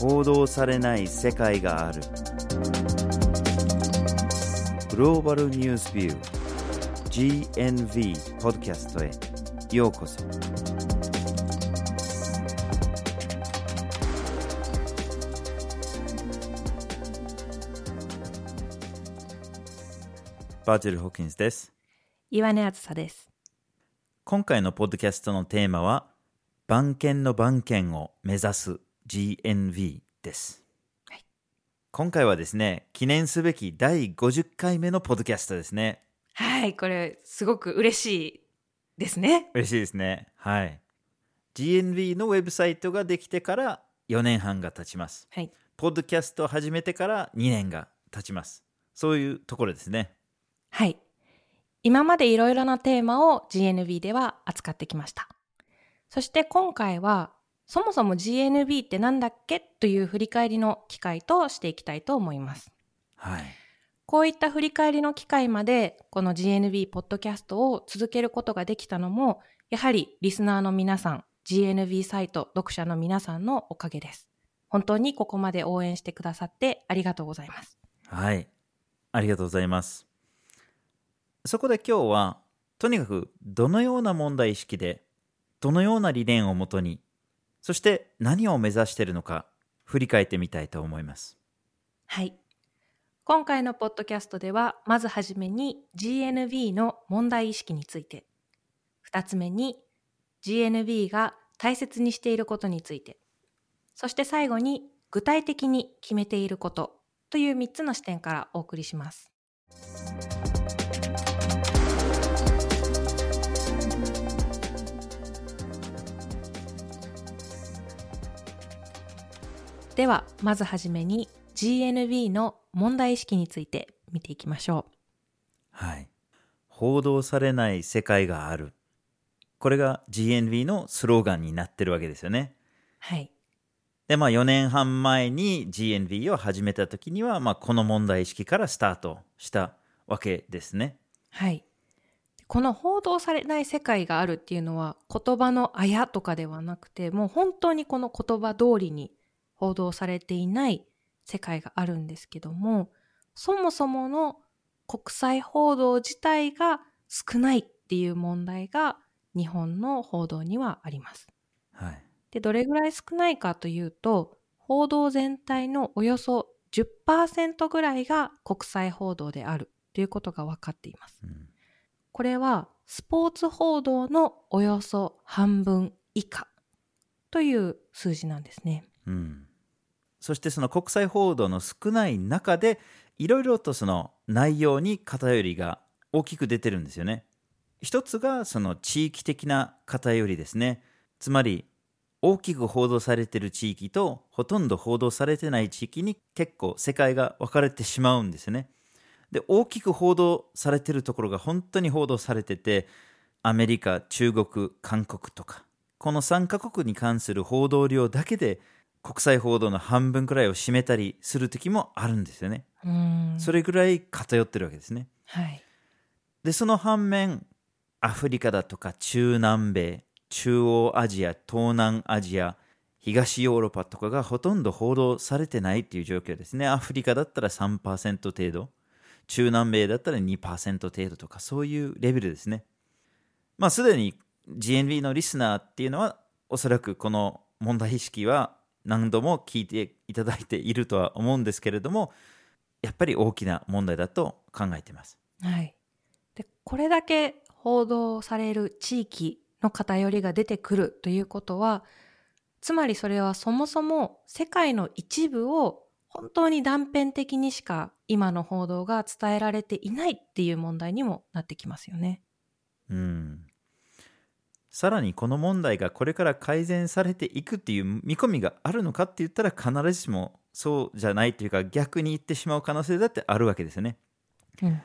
報道されない世界がある。グローバルニュースビュー GNV ポッドキャストへようこそ。バーチャル・ホーキンスです。岩根あずさです。今回のポッドキャストのテーマは番犬の番犬を目指す GNV です、はい今回はですね記念すべき第50回目のポッドキャストですねはい、これすごく嬉しいですね。嬉しいですねはい GNV のウェブサイトができてから4年半が経ちますはい。ポッドキャストを始めてから2年が経ちますそういうところですねはい。今までいろいろなテーマを GNB では扱ってきました。そして今回は、そもそも GNB ってなんだっけという振り返りの機会としていきたいと思います。はいこういった振り返りの機会まで、この GNB ポッドキャストを続けることができたのも、やはりリスナーの皆さん、GNB サイト読者の皆さんのおかげです。本当にここまで応援してくださってありがとうございます。はい。ありがとうございます。そこで今日は、とにかくどのような問題意識で、どのような理念をもとに、そして何を目指しているのか、振り返ってみたいと思います。はい。今回のポッドキャストでは、まずはじめに GNB の問題意識について、二つ目に GNB が大切にしていることについて、そして最後に具体的に決めていることという三つの視点からお送りします。では、まずはじめに GNB の問題意識について見ていきましょう。はい。報道されない世界がある。これが GNV のスローガンになってるわけですよね。はい。で、まあ4年半前に GNV を始めた時には、まあこの問題意識からスタートしたわけですね。はい。この報道されない世界があるっていうのは言葉のあやとかではなくて、もう本当にこの言葉通りに報道されていない世界があるんですけども、そもそもの国際報道自体が少ないっていう問題が日本の報道にはあります。はい。で、どれぐらい少ないかというと、報道全体のおよそ10%ぐらいが国際報道であるということが分かっています。うんこれはスポーツ報道のおよそ半分以下という数字なんですね。うん、そしてその国際報道の少ない中でいろいろとその内容に偏りが大きく出てるんですよね。一つがその地域的な偏りですね。つまり大きく報道されてる地域とほとんど報道されてない地域に結構世界が分かれてしまうんですよね。で大きく報道されてるところが本当に報道されててアメリカ中国韓国とかこの3カ国に関する報道量だけで国際報道の半分くらいを占めたりする時もあるんですよね。それぐらい偏ってるわけですね。はい。でその反面アフリカだとか中南米中央アジア東南アジア東ヨーロッパとかがほとんど報道されてないっていう状況ですね。アフリカだったら3%程度中南米だったら2%程度とかそういうレベルですね。まあすでに GNB のリスナーっていうのはおそらくこの問題意識は何度も聞いていただいているとは思うんですけれどもやっぱり大きな問題だと考えています。はい。で、これだけ報道される地域の偏りが出てくるということは、つまりそれはそもそも世界の一部を本当に断片的にしか今の報道が伝えられていないっていう問題にもなってきますよね。うん、さらにこの問題がこれから改善されていくっていう見込みがあるのかって言ったら必ずしもそうじゃないというか逆に言ってしまう可能性だってあるわけですよね。うん。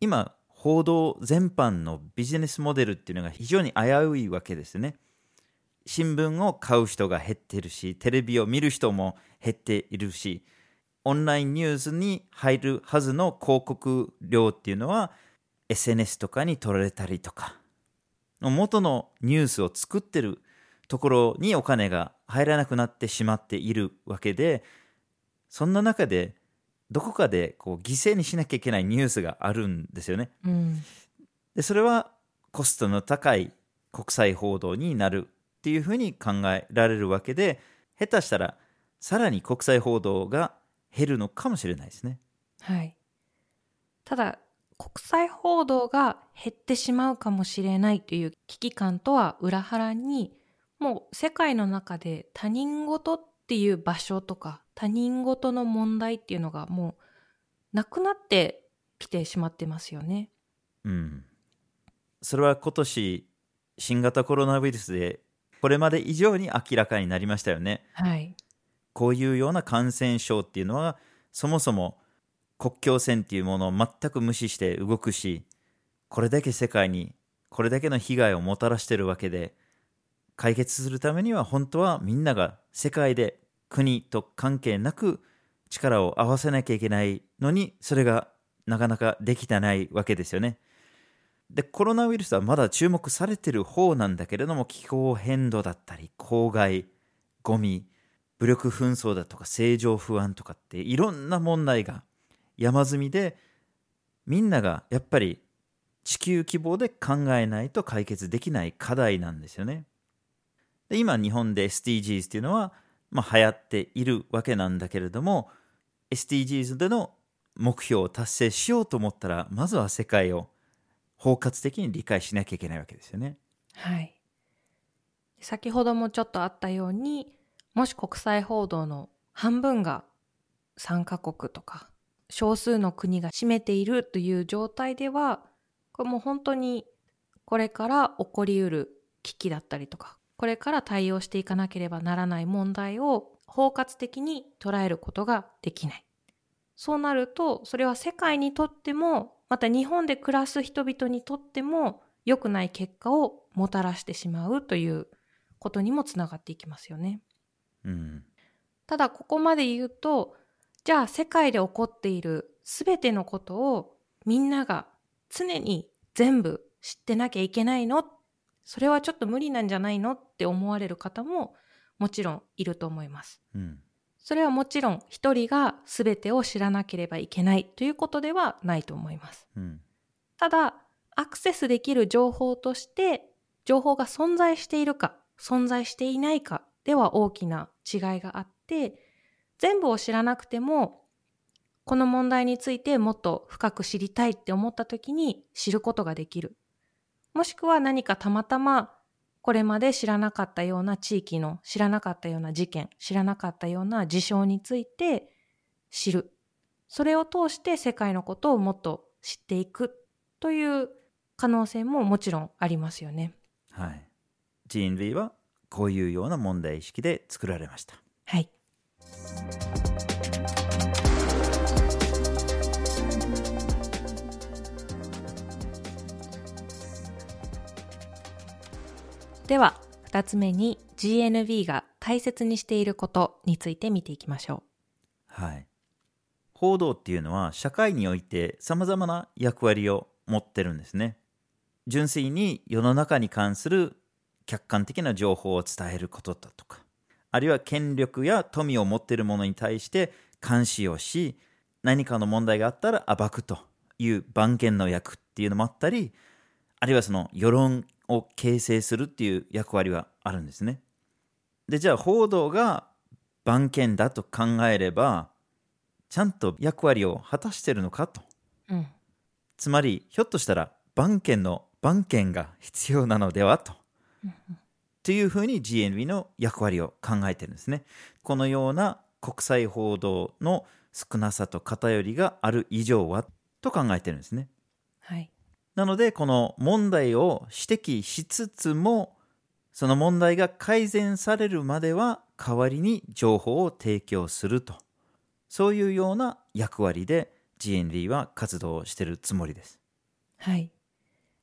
今報道全般のビジネスモデルっていうのが非常に危ういわけですね。新聞を買う人が減っているしテレビを見る人も減っているしオンラインニュースに入るはずの広告量っていうのは SNS とかに取られたりとか元のニュースを作ってるところにお金が入らなくなってしまっているわけでそんな中でどこかでこう犠牲にしなきゃいけないニュースがあるんですよね。うん。でそれはコストの高い国際報道になるっていうふうに考えられるわけで下手したらさらに国際報道が減るのかもしれないですね。はい。ただ、国際報道が減ってしまうかもしれないという危機感とは裏腹に、もう世界の中で他人事っていう場所とか、他人事の問題っていうのがもうなくなってきてしまってますよね。うん、それは今年新型コロナウイルスでこれまで以上に明らかになりましたよね。はい。こういうような感染症っていうのはそもそも国境線っていうものを全く無視して動くしこれだけ世界にこれだけの被害をもたらしてるわけで解決するためには本当はみんなが世界で国と関係なく力を合わせなきゃいけないのにそれがなかなかできてないわけですよね。でコロナウイルスはまだ注目されてる方なんだけれども気候変動だったり公害ゴミ武力紛争だとか政情不安とかっていろんな問題が山積みでみんながやっぱり地球規模で考えないと解決できない課題なんですよね。で今日本で SDGs っていうのは、まあ、流行っているわけなんだけれども SDGs での目標を達成しようと思ったらまずは世界を包括的に理解しなきゃいけないわけですよね。はい。先ほどもちょっとあったように、もし国際報道の半分が3カ国とか少数の国が占めているという状態では、これもう本当にこれから起こりうる危機だったりとか、これから対応していかなければならない問題を包括的に捉えることができない。そうなると、それは世界にとっても、また日本で暮らす人々にとっても良くない結果をもたらしてしまうということにもつながっていきますよね。うん、ただここまで言うと、じゃあ世界で起こっているすべてのことをみんなが常に全部知ってなきゃいけないの？それはちょっと無理なんじゃないの？って思われる方ももちろんいると思います。うん、それはもちろん一人が全てを知らなければいけないということではないと思います。うん、ただ、アクセスできる情報として、情報が存在しているか、存在していないかでは大きな違いがあって、全部を知らなくても、この問題についてもっと深く知りたいって思った時に知ることができる。もしくは何かたまたまこれまで知らなかったような地域の知らなかったような事件、知らなかったような事象について知る。それを通して世界のことをもっと知っていくという可能性ももちろんありますよね。はい。人類はこういうような問題意識で作られました。はい。では、二つ目に GNB が大切にしていることについて見ていきましょうはい。報道っていうのは社会において様々な役割を持ってるんですね。純粋に世の中に関する客観的な情報を伝えることだとか、あるいは権力や富を持っている者に対して監視をし、何かの問題があったら暴くという番犬の役っていうのもあったり、あるいはその世論を形成するっていう役割はあるんですね。で、じゃあ報道が番犬だと考えれば、ちゃんと役割を果たしてるのかと。う。うん。つまり、ひょっとしたら番犬の番犬が必要なのではと。というふうに GNB の役割を考えてるんですね。このような国際報道の少なさと偏りがある以上はと考えてるんですね。はい。なので、この問題を指摘しつつも、その問題が改善されるまでは代わりに情報を提供すると。そういうような役割で GNB は活動しているつもりです。はい。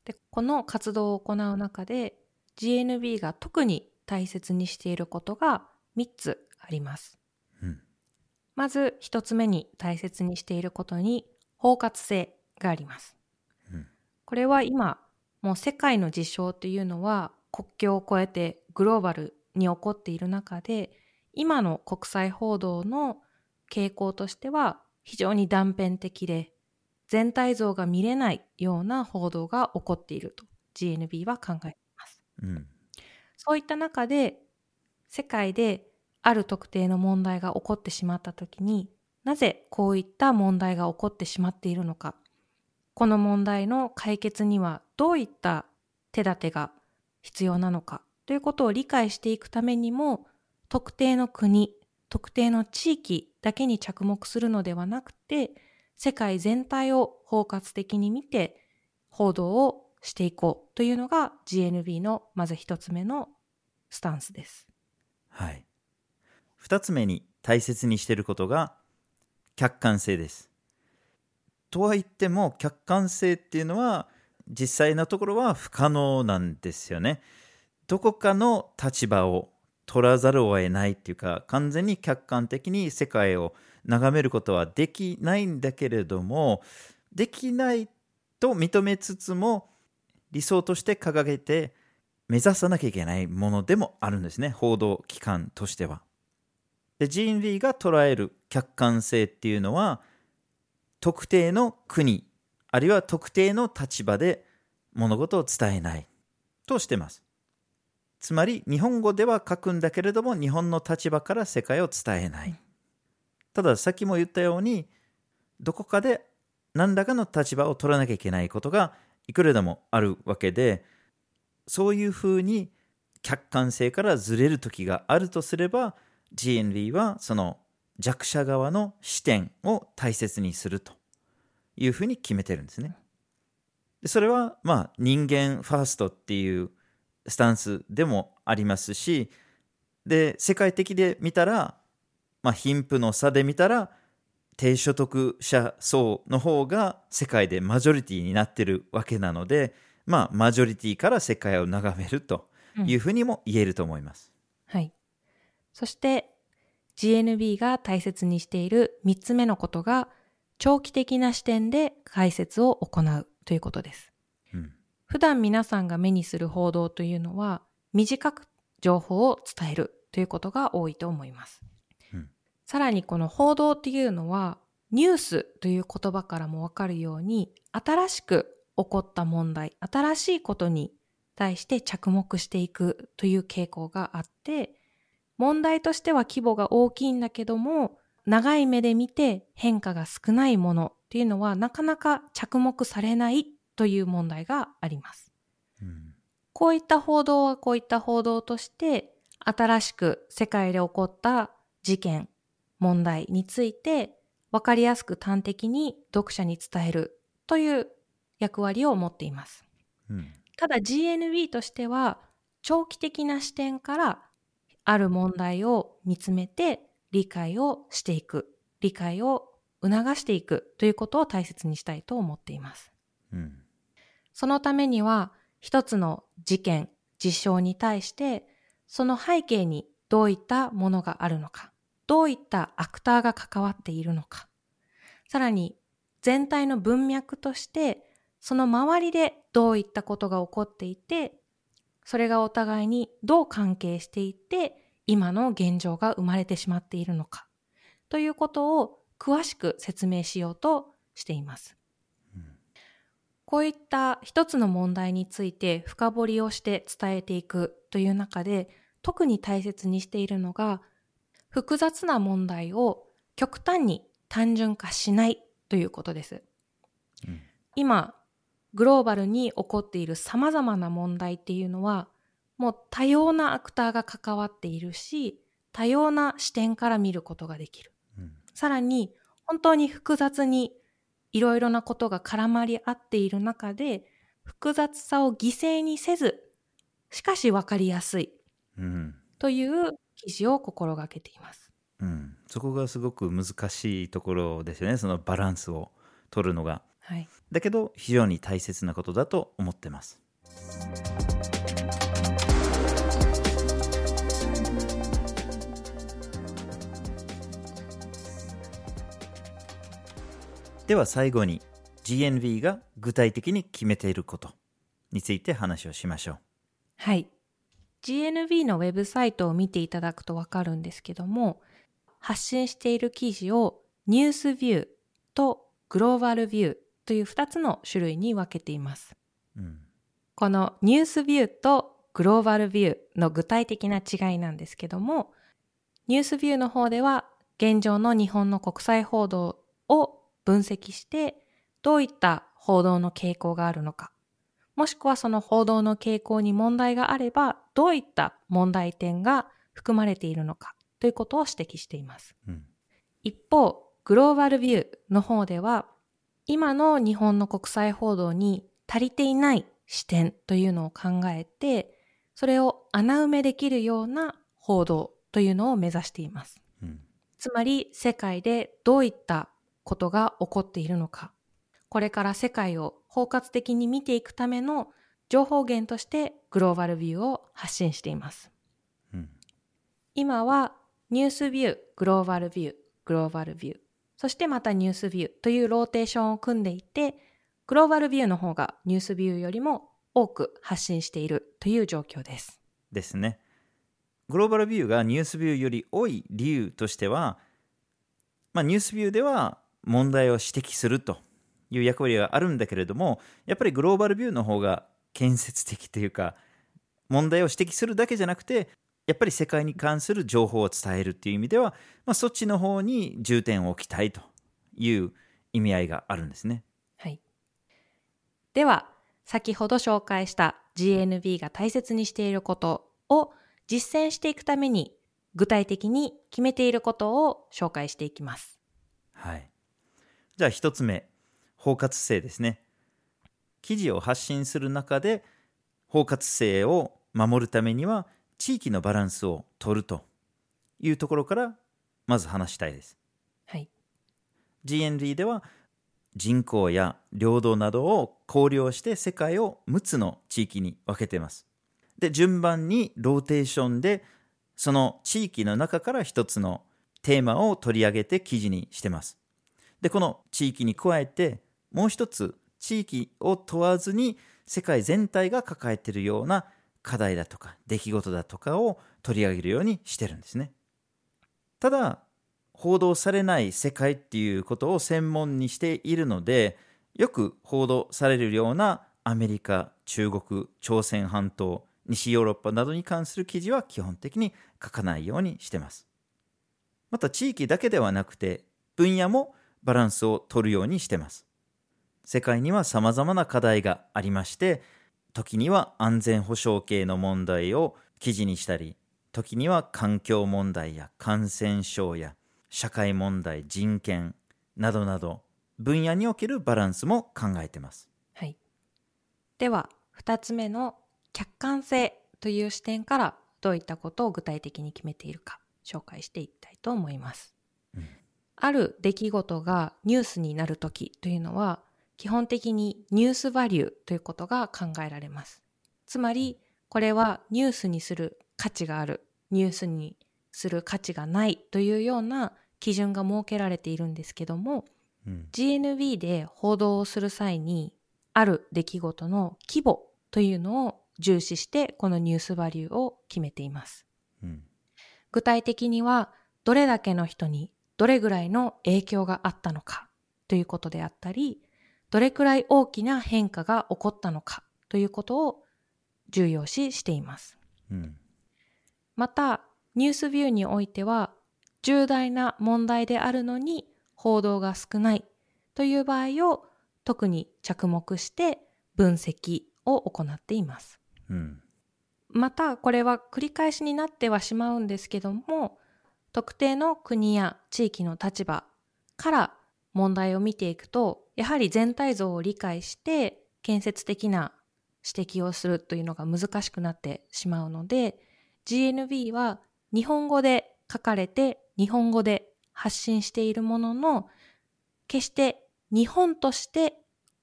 で、この活動を行う中で GNB が特に大切にしていることが3つあります。うんまず1つ目に大切にしていることに包括性があります。うんこれは今もう世界の事象というのは国境を越えてグローバルに起こっている中で今の国際報道の傾向としては非常に断片的で全体像が見れないような報道が起こっていると GNB は考えています。うん。そういった中で世界である特定の問題が起こってしまった時になぜこういった問題が起こってしまっているのか。この問題の解決にはどういった手立てが必要なのか。ということを理解していくためにも特定の国特定の地域だけに着目するのではなくて世界全体を包括的に見て報道をしていこうというのが GNB のまず一つ目のスタンスです。はい。二つ目に大切にしていることが客観性です。とは言っても客観性っていうのは実際のところは不可能なんですよね。どこかの立場を取らざるを得ないっていうか完全に客観的に世界を眺めることはできないんだけれどもできないと認めつつも理想として掲げて目指さなきゃいけないものでもあるんですね報道機関としては。で GNV が捉える客観性っていうのは特定の国あるいは特定の立場で物事を伝えないとしてます。つまり日本語では書くんだけれども日本の立場から世界を伝えない。たださっきも言ったようにどこかで何らかの立場を取らなきゃいけないことがいくらでもあるわけでそういうふうに客観性からずれる時があるとすれば GNV はその弱者側の視点を大切にするというふうに決めてるんですね。でそれはまあ人間ファーストっていうスタンスでもありますしで世界的で見たら、まあ、貧富の差で見たら低所得者層の方が世界でマジョリティになってるわけなのでまあマジョリティから世界を眺めるというふうにも言えると思います。はい。そして GNB が大切にしている3つ目のことが長期的な視点で解説を行うということです。うん普段皆さんが目にする報道というのは短く情報を伝えるということが多いと思います。うんさらにこの報道っていうのはニュースという言葉からもわかるように新しく起こった問題、新しいことに対して着目していくという傾向があって、問題としては規模が大きいんだけども、長い目で見て変化が少ないものっていうのはなかなか着目されないという問題があります。うんこういった報道はこういった報道として、新しく世界で起こった事件、問題について、わかりやすく端的に読者に伝えるという役割を持っています。うんただ GNB としては、長期的な視点からある問題を見つめて理解をしていく、理解を促していくということを大切にしたいと思っています。うんそのためには、一つの事件、事象に対して、その背景にどういったものがあるのか、どういったアクターが関わっているのか、さらに全体の文脈として、その周りでどういったことが起こっていて、それがお互いにどう関係していて、今の現状が生まれてしまっているのか、ということを詳しく説明しようとしています。こういった一つの問題について深掘りをして伝えていくという中で特に大切にしているのが複雑な問題を極端に単純化しないということです。うん今グローバルに起こっている様々な問題っていうのはもう多様なアクターが関わっているし多様な視点から見ることができる。うんさらに本当に複雑にいろいろなことが絡まり合っている中で複雑さを犠牲にせずしかし分かりやすいうんという記事を心がけています。うん、そこがすごく難しいところですよね。そのバランスを取るのが。はい、だけど非常に大切なことだと思ってます。では最後に GNV が具体的に決めていることについて話をしましょう。はい。GNB のウェブサイトを見ていただくとわかるんですけども、発信している記事をニュースビューとグローバルビューという2つの種類に分けています。うんこのニュースビューとグローバルビューの具体的な違いなんですけども、ニュースビューの方では現状の日本の国際報道を分析して、どういった報道の傾向があるのか、もしくはその報道の傾向に問題があれば、どういった問題点が含まれているのかということを指摘しています。うん一方、グローバルビューの方では、今の日本の国際報道に足りていない視点というのを考えて、それを穴埋めできるような報道というのを目指しています。うんつまり世界でどういったことが起こっているのか、これから世界を包括的に見ていくための情報源としてグローバルビューを発信しています。うん今はニュースビュー、グローバルビュー、グローバルビュー、そしてまたニュースビューというローテーションを組んでいて、グローバルビューの方がニュースビューよりも多く発信しているという状況です。ですね。グローバルビューがニュースビューより多い理由としては、まあ、ニュースビューでは問題を指摘するという役割があるんだけれども、やっぱりグローバルビューの方が建設的というか、問題を指摘するだけじゃなくて、やっぱり世界に関する情報を伝えるっていう意味では、まあ、そっちの方に重点を置きたいという意味合いがあるんですね。はい。では、先ほど紹介した GNB が大切にしていることを実践していくために具体的に決めていることを紹介していきます。はい。じゃあ一つ目、包括性ですね。記事を発信する中で包括性を守るためには地域のバランスを取るというところからまず話したいです。はい。GND では人口や領土などを考慮して世界を6つの地域に分けています。で、順番にローテーションでその地域の中から一つのテーマを取り上げて記事にしてます。で、この地域に加えてもう一つ地域を問わずに世界全体が抱えているような課題だとか出来事だとかを取り上げるようにしてるんですね。ただ、報道されない世界っていうことを専門にしているのでよく報道されるようなアメリカ中国朝鮮半島西ヨーロッパなどに関する記事は基本的に書かないようにしてますまた地域だけではなくて分野もバランスを取るようにしてます世界には様々な課題がありまして時には安全保障系の問題を記事にしたり時には環境問題や感染症や社会問題、人権などなど分野におけるバランスも考えてます。はい。では、二つ目の客観性という視点からどういったことを具体的に決めているか紹介していきたいと思います。うんある出来事がニュースになるときというのは基本的にニュースバリューということが考えられます。つまり、これはニュースにする価値がある、ニュースにする価値がないというような基準が設けられているんですけども、うん、GNB で報道をする際にある出来事の規模というのを重視してこのニュースバリューを決めています。うん、具体的にはどれだけの人にどれぐらいの影響があったのかということであったり、どれくらい大きな変化が起こったのかということを重要視しています。うん、また、ニュースビューにおいては、重大な問題であるのに報道が少ないという場合を特に着目して分析を行っています。うん、また、これは繰り返しになってはしまうんですけども、特定の国や地域の立場から問題を見ていくと、やはり全体像を理解して建設的な指摘をするというのが難しくなってしまうので、GNB は日本語で書かれて日本語で発信しているものの、決して日本として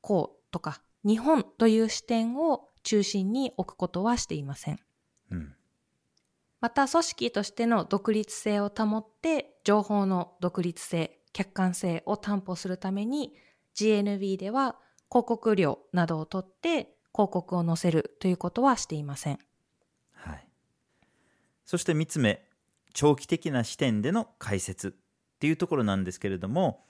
こうとか日本という視点を中心に置くことはしていません。うん、また組織としての独立性を保って情報の独立性、客観性を担保するために GNB では広告料などを取って広告を載せるということはしていません。はい。そして3つ目長期的な視点での解説っていうところなんですけれども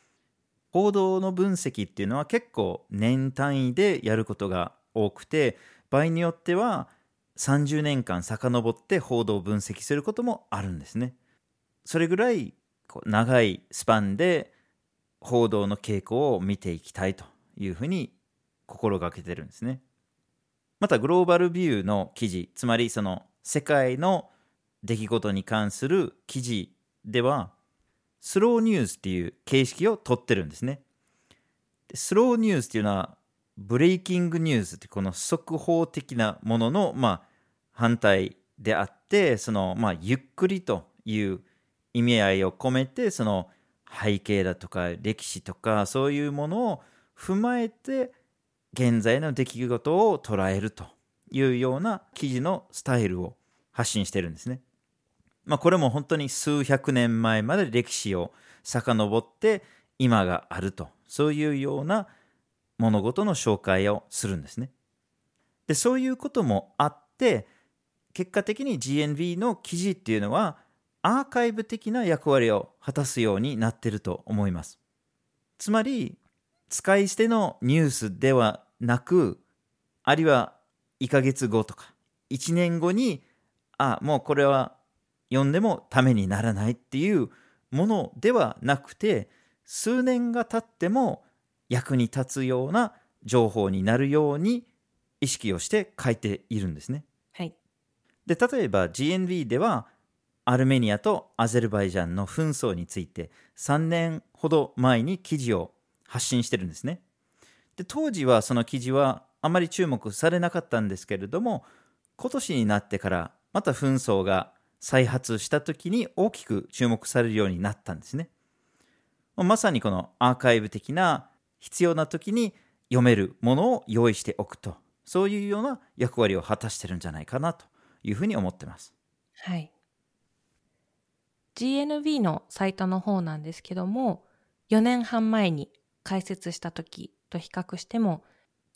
報道の分析っていうのは結構年単位でやることが多くて場合によっては30年間遡って報道を分析することもあるんですね。それぐらいこう長いスパンで報道の傾向を見ていきたいというふうに心がけてるんですね。またグローバルビューの記事つまりその世界の出来事に関する記事ではスローニュースっていう形式をとってるんですね。スローニュースっていうのはブレイキングニュースってこの速報的なものの、まあ、反対であってその、まあ、ゆっくりという意味合いを込めてその背景だとか歴史とかそういうものを踏まえて現在の出来事を捉えるというような記事のスタイルを発信してるんですね。まあ、これも本当に数百年前まで歴史を遡って今があるとそういうような物事の紹介をするんですね。でそういうこともあって結果的に GNV の記事っていうのはアーカイブ的な役割を果たすようになってると思います。つまり使い捨てのニュースではなくあるいは1ヶ月後とか1年後にあもうこれは読んでもためにならないっていうものではなくて数年が経っても役に立つような情報になるように意識をして書いているんですね。はい。で例えば GNV ではアルメニアとアゼルバイジャンの紛争について3年ほど前に記事を発信してるんですね。で当時はその記事はあまり注目されなかったんですけれども今年になってからまた紛争が再発した時に大きく注目されるようになったんですね。まさにこのアーカイブ的な必要な時に読めるものを用意しておくとそういうような役割を果たしてるんじゃないかなというふうに思ってます。はい。GNB のサイトの方なんですけども4年半前に開設した時と比較しても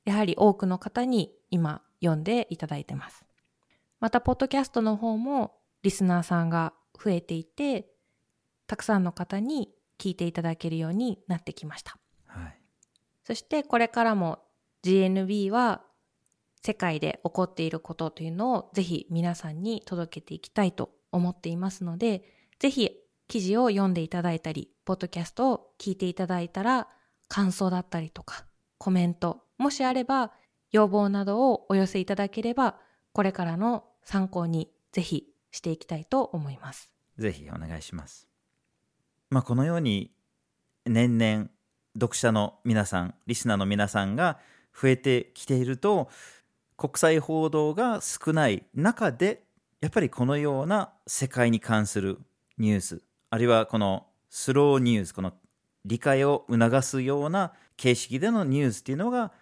やはり多くの方に今読んでいただいてます。また、ポッドキャストの方もリスナーさんが増えていて、たくさんの方に聞いていただけるようになってきました。はい、そしてこれからも GNB は世界で起こっていることというのをぜひ皆さんに届けていきたいと思っていますので、ぜひ記事を読んでいただいたり、ポッドキャストを聞いていただいたら、感想だったりとか、コメント、もしあれば要望などをお寄せいただければ、これからの参考にぜひしていきたいと思います。ぜひお願いします。まあ、このように年々読者の皆さん、リスナーの皆さんが増えてきていると、国際報道が少ない中で、やっぱりこのような世界に関するニュース、あるいはこのスローニュース、この理解を促すような形式でのニュースっていうのが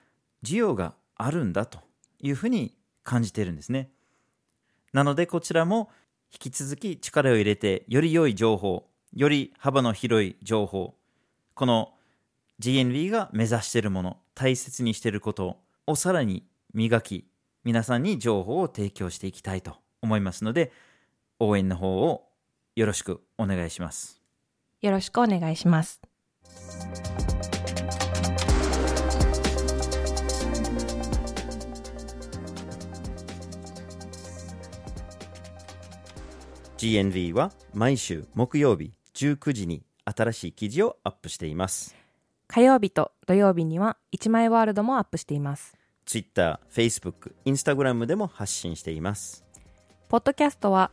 需要があるんだというふうに感じているんですね。なのでこちらも引き続き力を入れてより良い情報、より幅の広い情報、この GNV が目指しているもの、大切にしていることをさらに磨き、皆さんに情報を提供していきたいと思いますので、応援の方をよろしくお願いします。よろしくお願いします。GNV は毎週木曜日19時に新しい記事をアップしています火曜日と土曜日には1枚ワールドもアップしています Twitter、Facebook、Instagram でも発信していますポッドキャストは